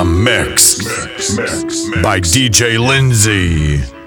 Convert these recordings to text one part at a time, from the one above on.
The Mix. By DJ Lindsay.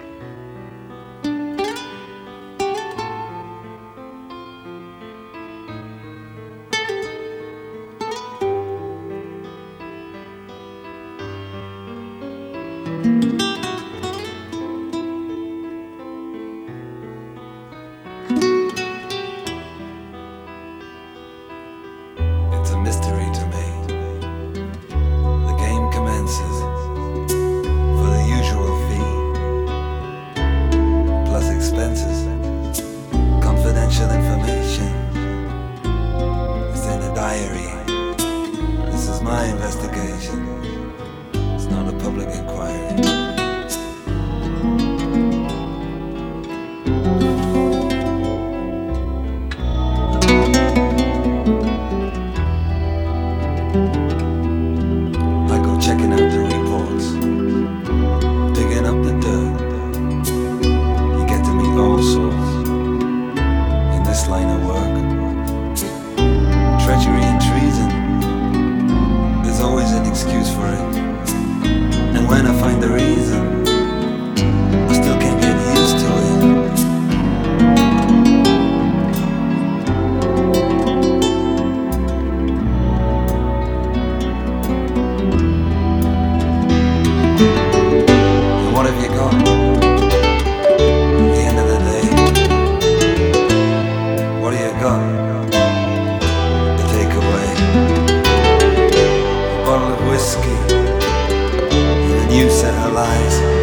eyes.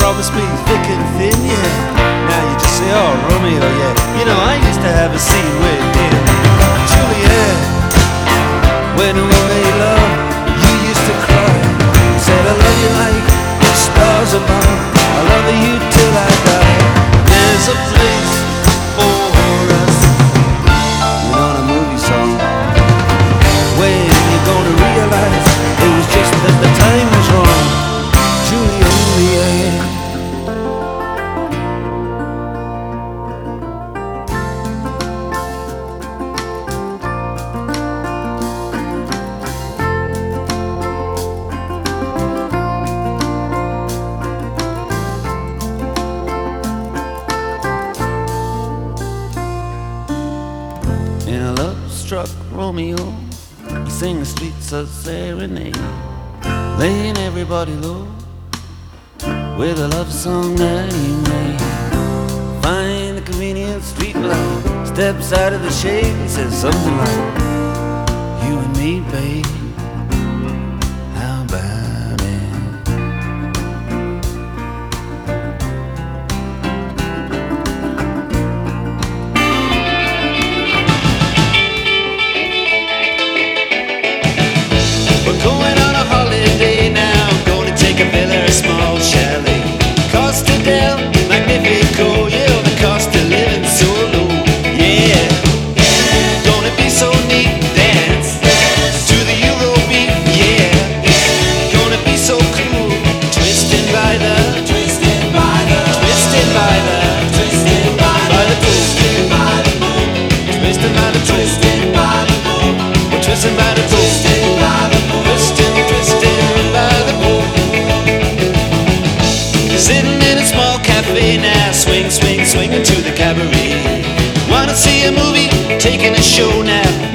brothers me thick and thin, yeah. Now you just say, oh, Romeo, yeah. You know, I used to have a scene with him. Juliet, when we made love, you used to cry. Said, I love you like the stars above. I love you till I die. There's a place. a serenade, laying everybody low with a love song that he made. Find a convenient street light, steps out of the shade and says something like, "You and me, babe." dancing by the pool. Swing, by the. Sitting in a small cafe now. Swing, swing, swinging to the cabaret. Wanna see a movie? Taking a show now.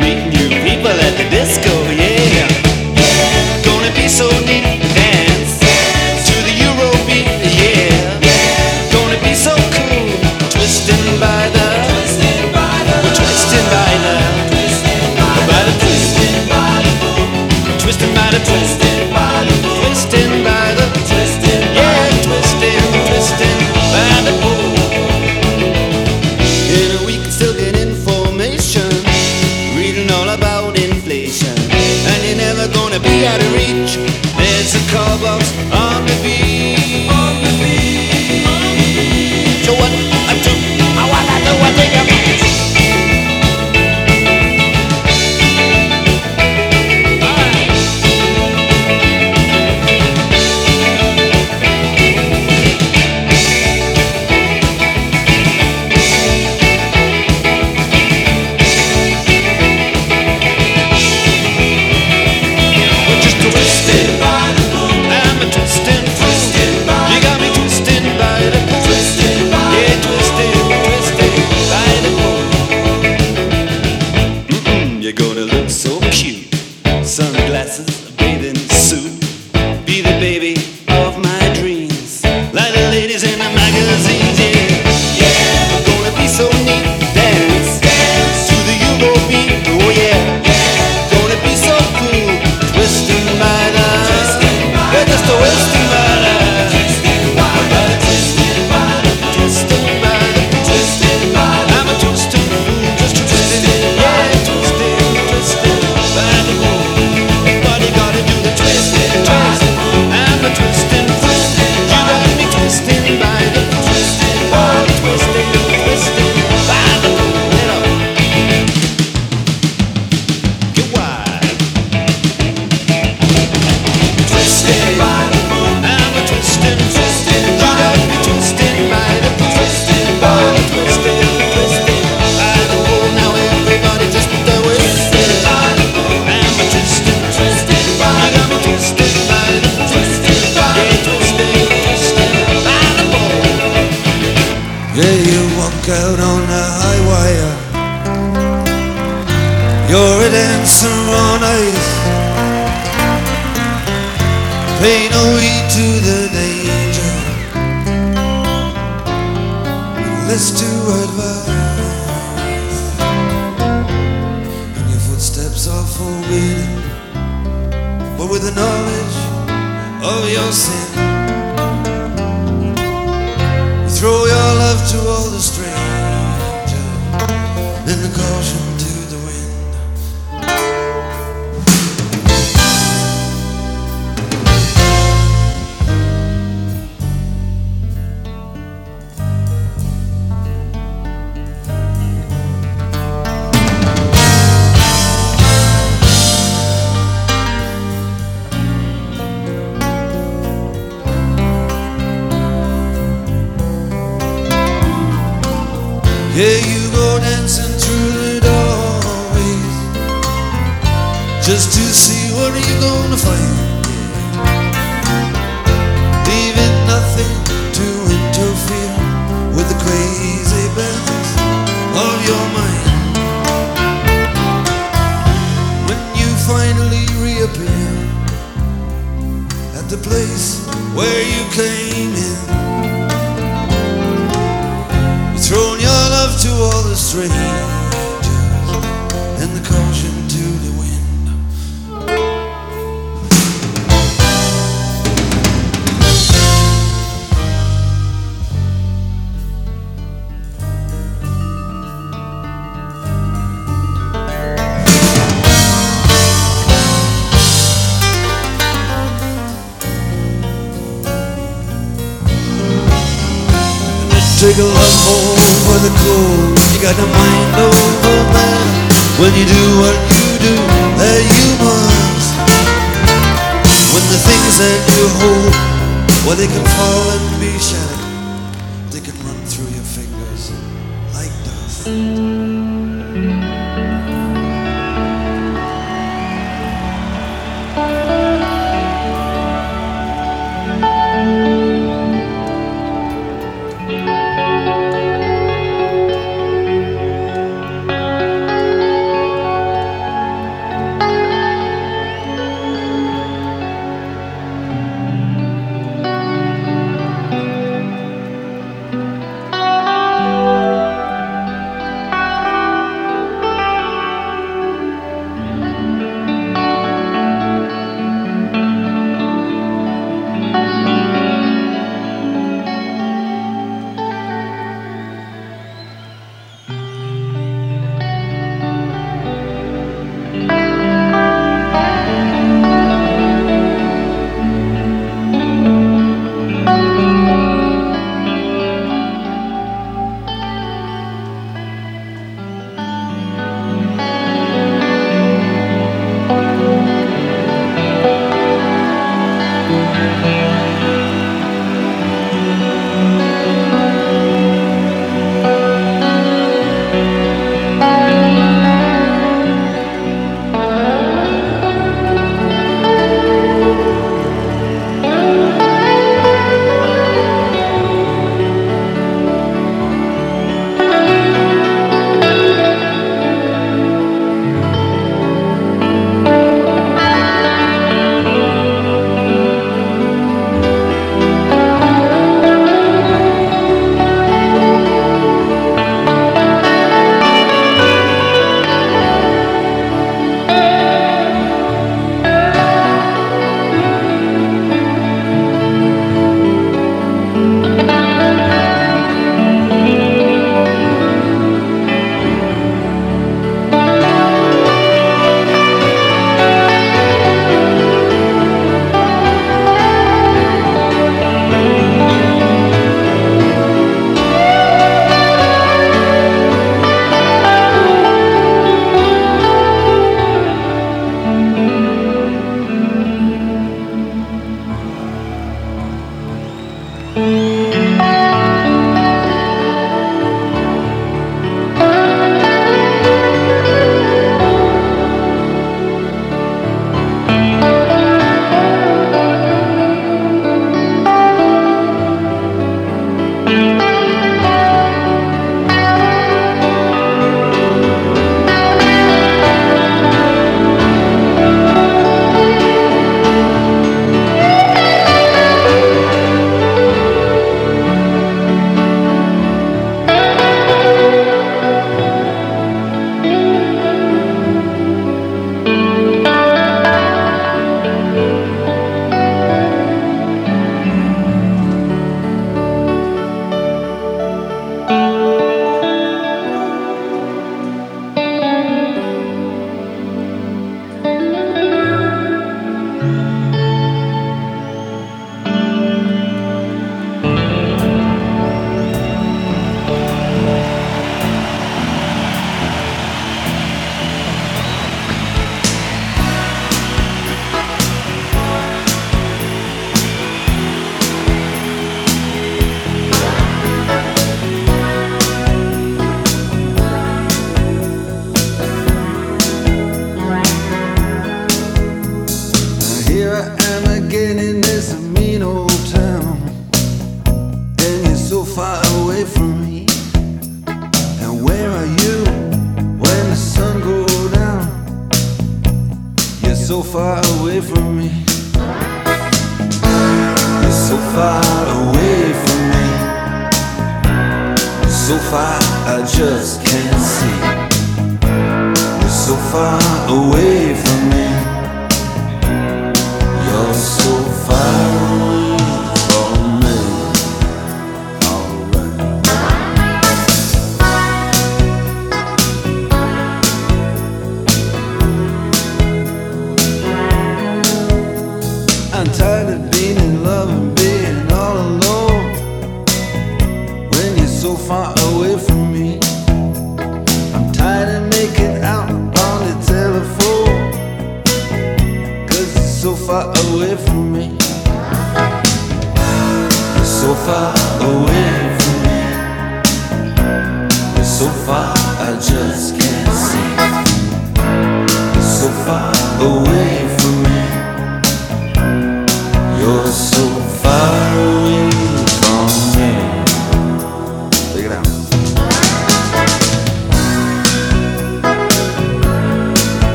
enfin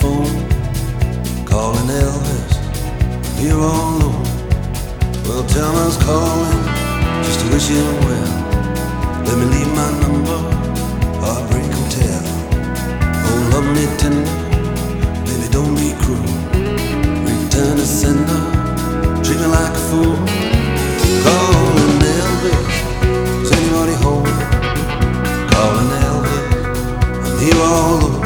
phone, calling Elvis here all alone. Well, Thomas calling just to wish him well. Let me leave my number, Heartbreak Hotel. Oh, love me tender, baby, don't be cruel. Return to sender, treat me like a fool. Calling Elvis, is anybody home? Calling Elvis, I'm here all alone.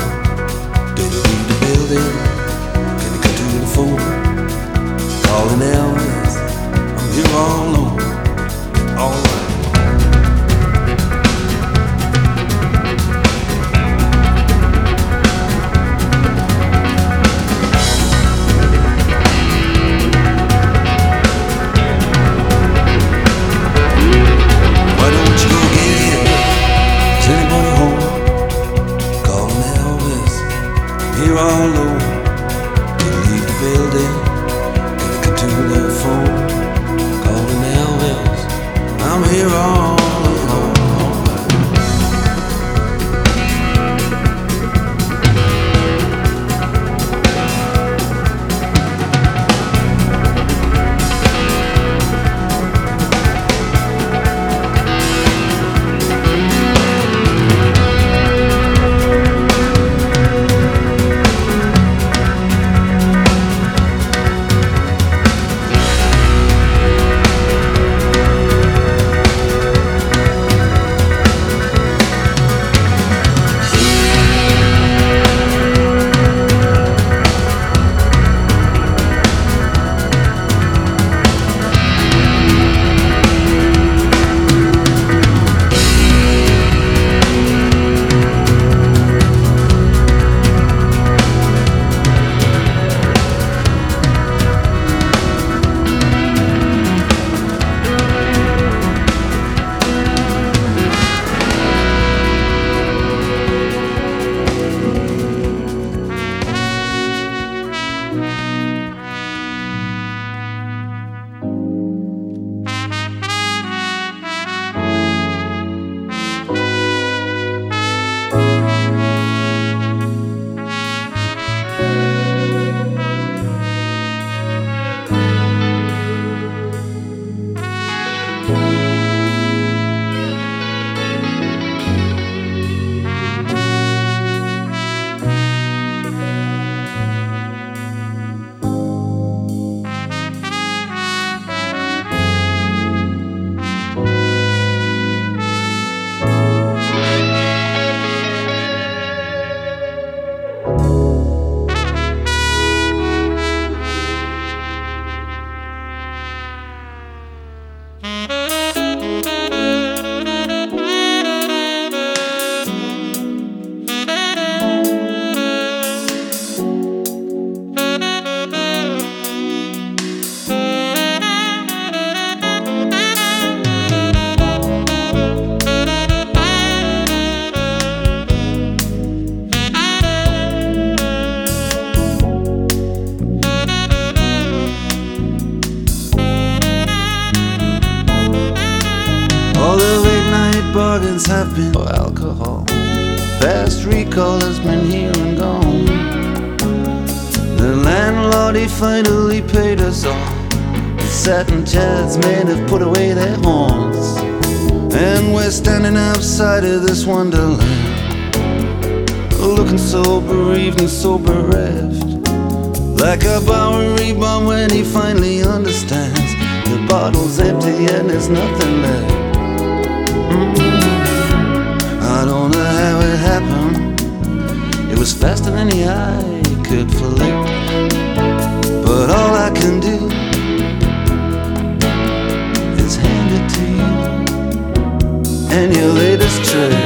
Finally paid us all. The satin chairs men have put away their horns. And we're standing outside of this wonderland. Looking so bereaved and so bereft. Like a Bowery bomb when he finally understands. The bottle's empty and there's nothing left. Mm-hmm. I don't know how it happened. It was faster than the eye could flick. But all I can do is hand it to you and your latest trick.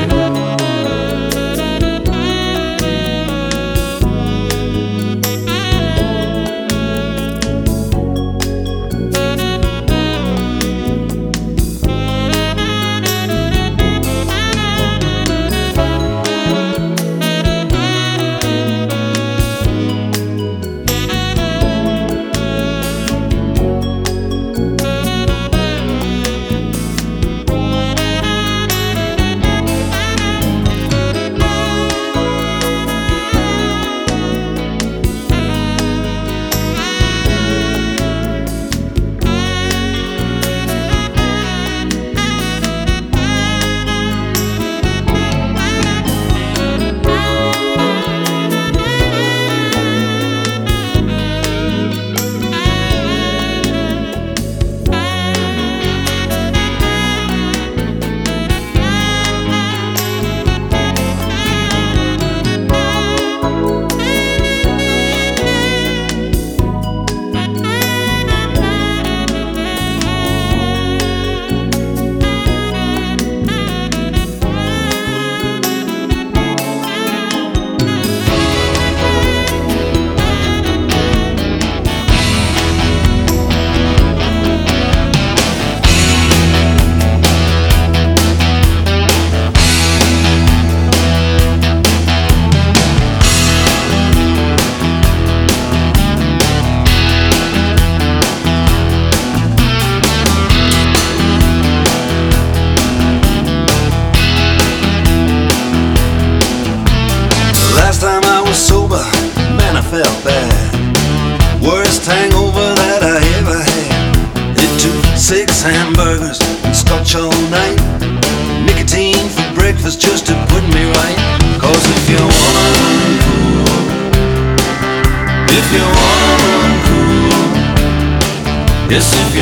Yes, if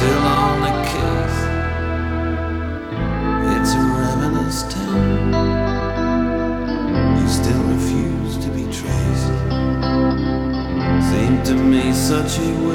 still on the case. It's a ravenous town. You still refuse to be traced. Seemed to me such a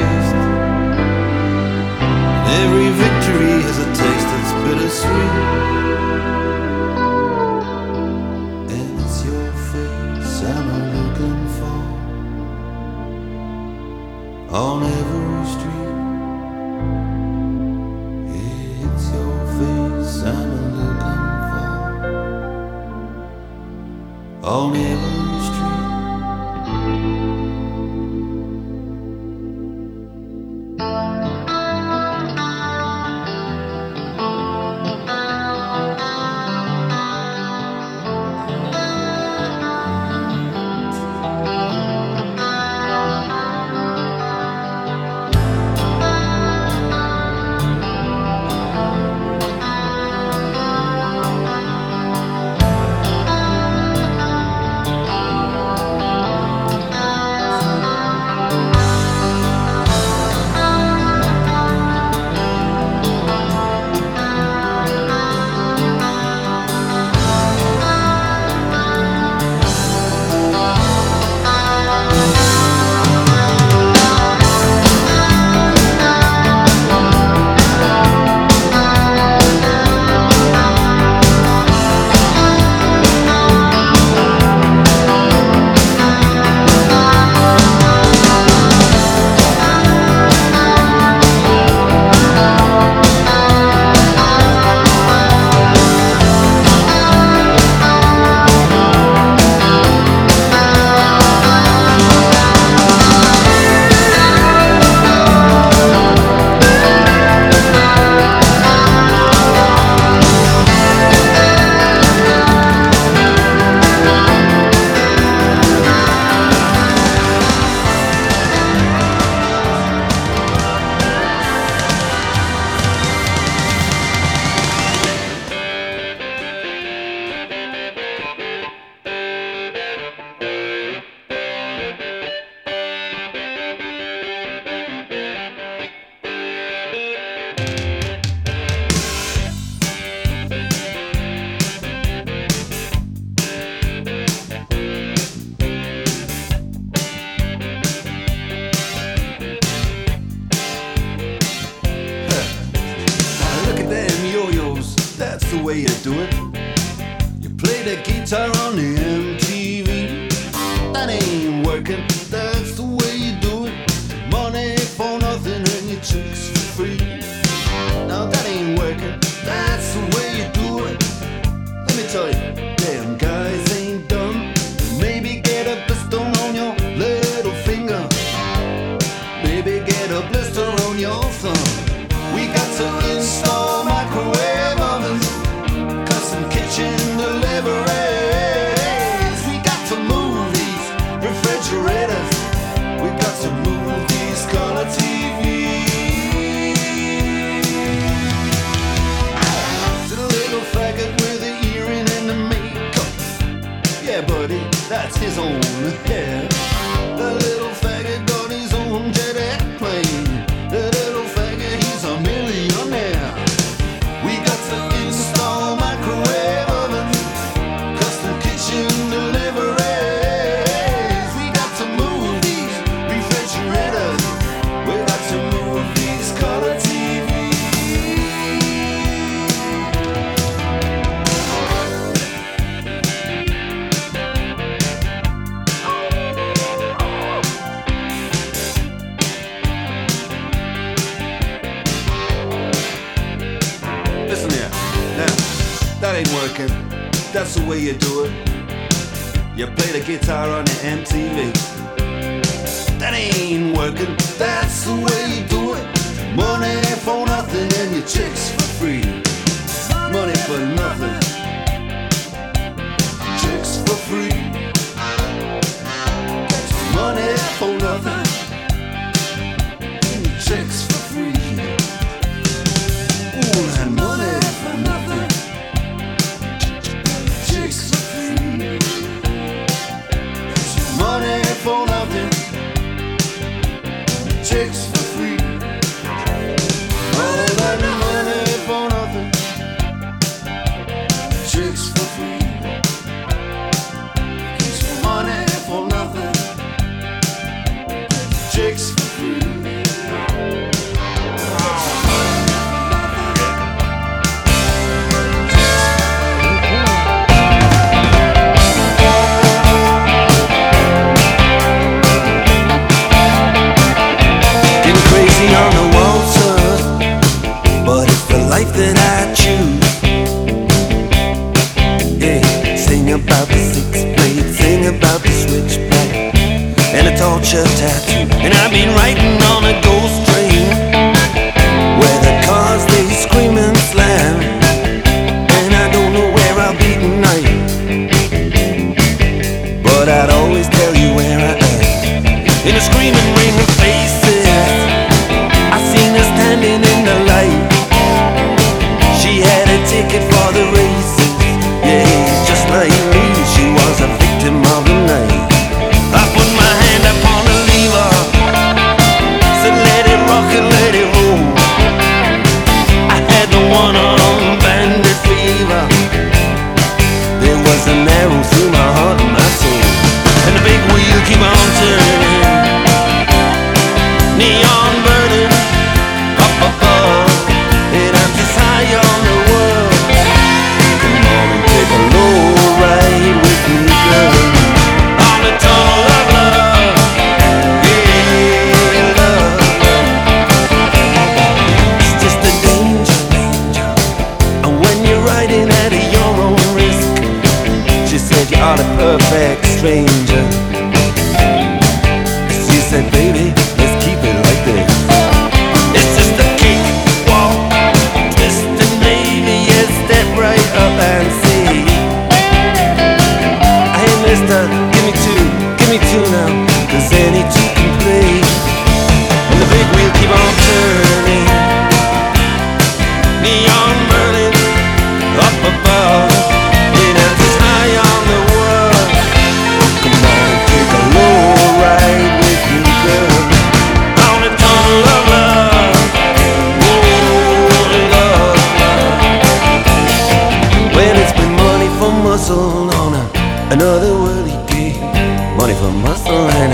money for muscling.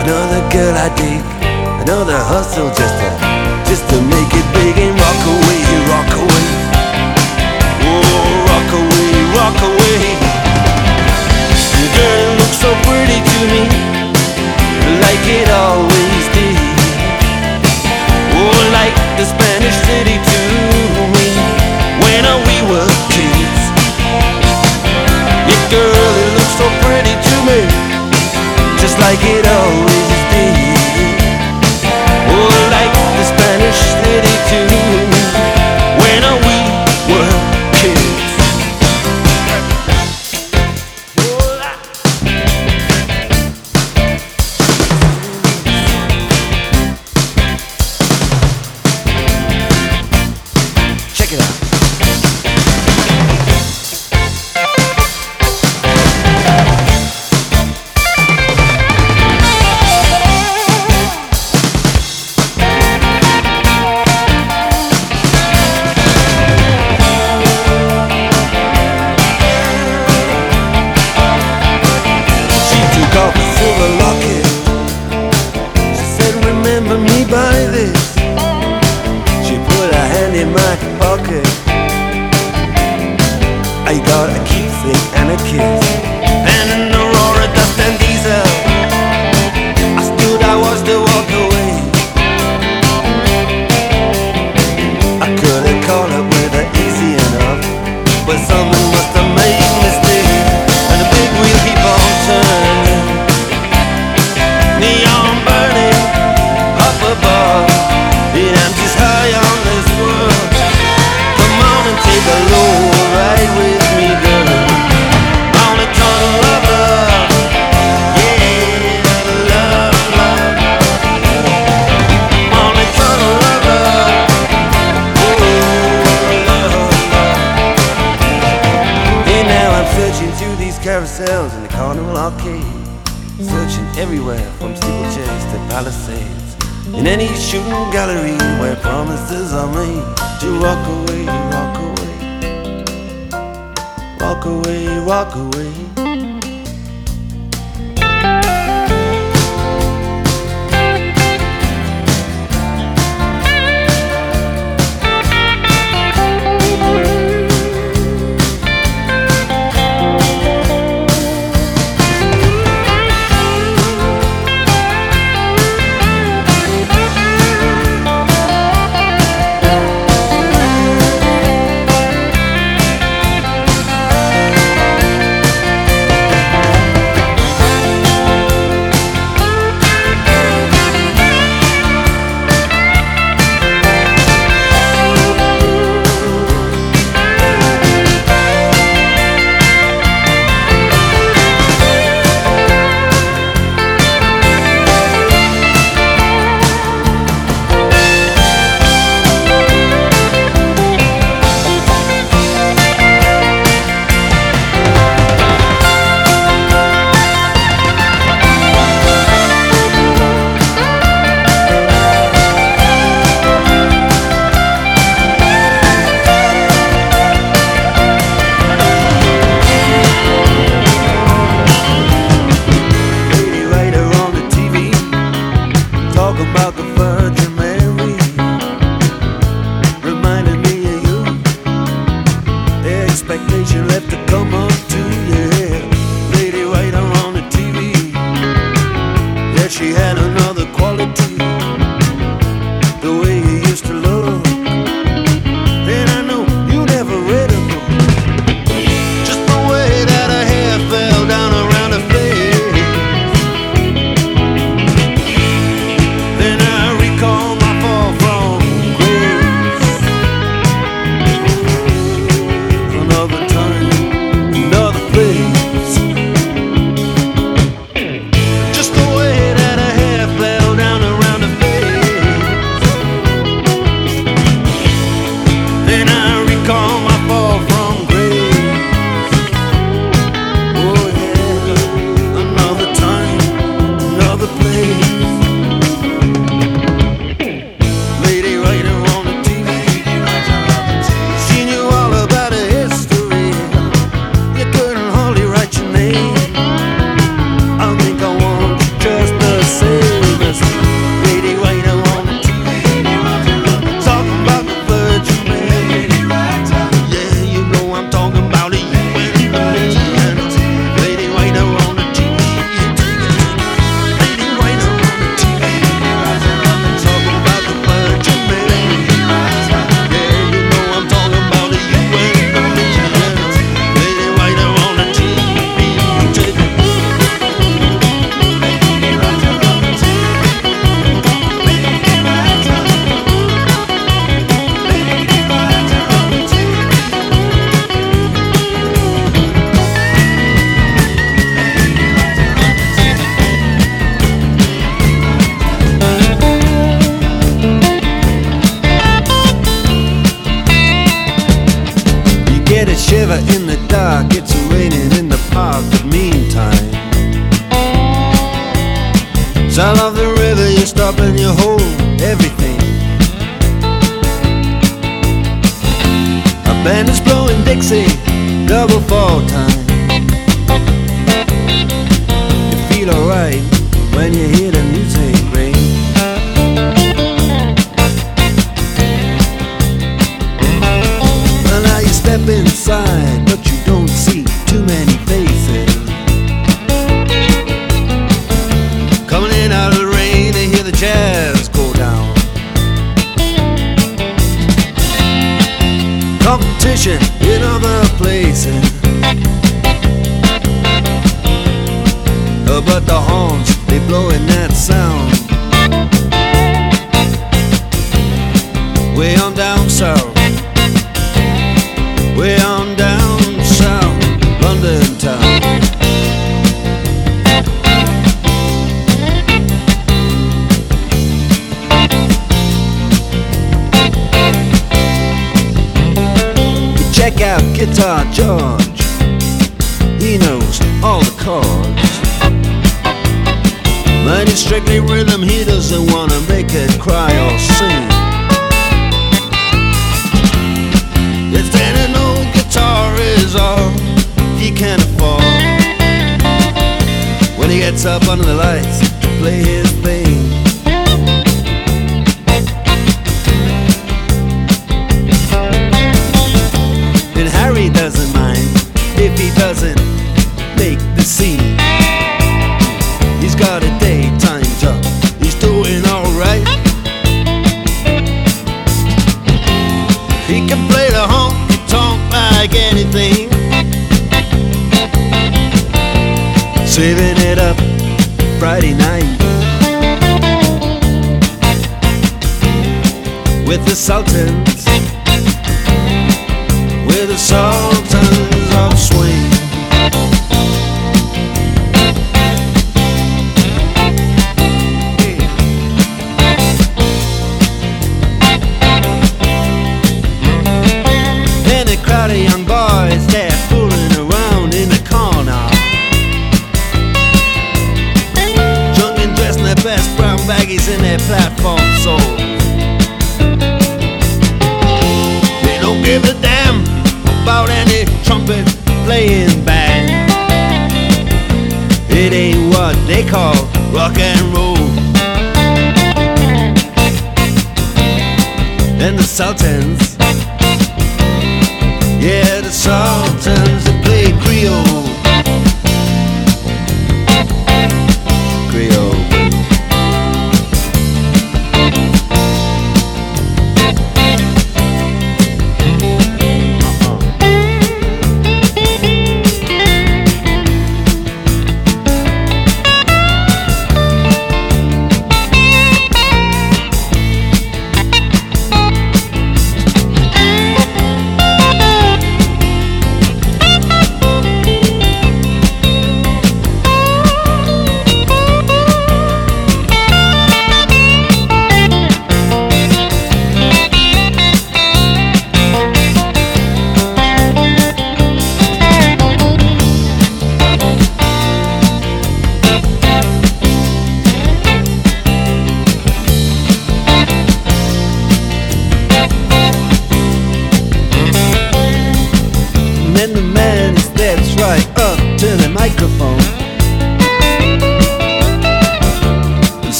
Another girl I dig, another hustle just to, just to make it big and rock away, rock away. Oh, rock away, rock away. The girl looks so pretty to me, like it always did. Oh, like the Spanish city to me when uh, we were kids. Your girl, it looks so pretty to me just like it always did. Oh, like the Spanish city too. When I All the chords.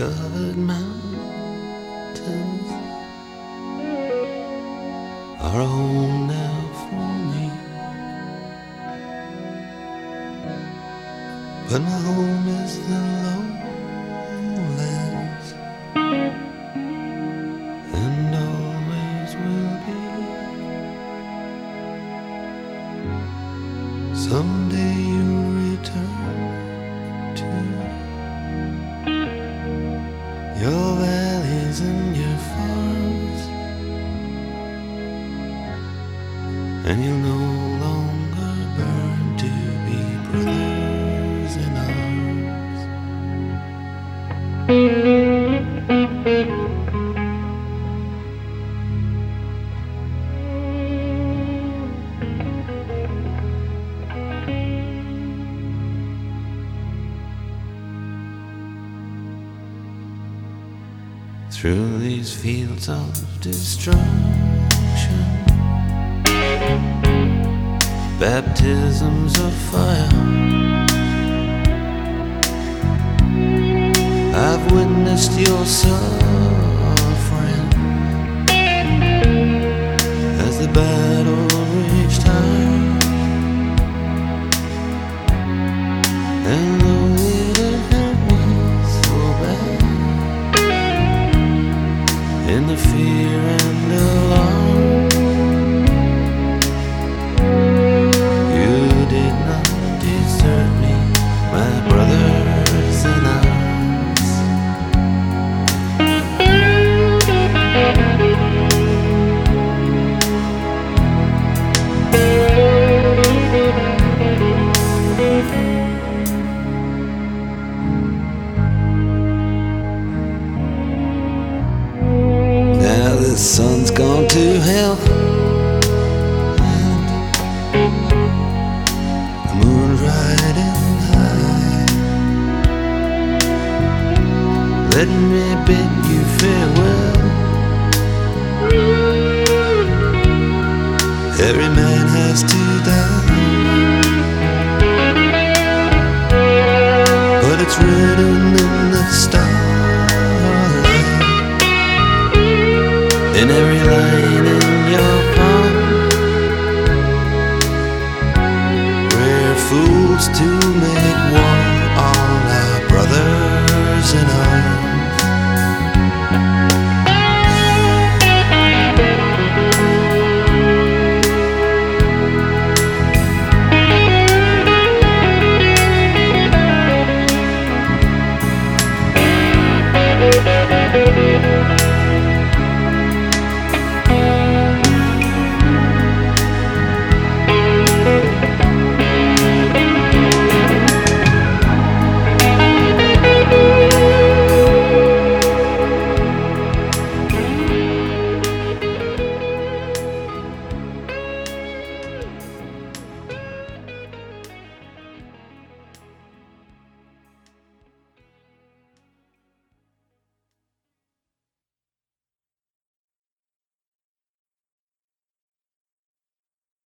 covered mountains are home now for me. But my home is the fields of destruction. Baptisms of fire. I've witnessed your son. the fear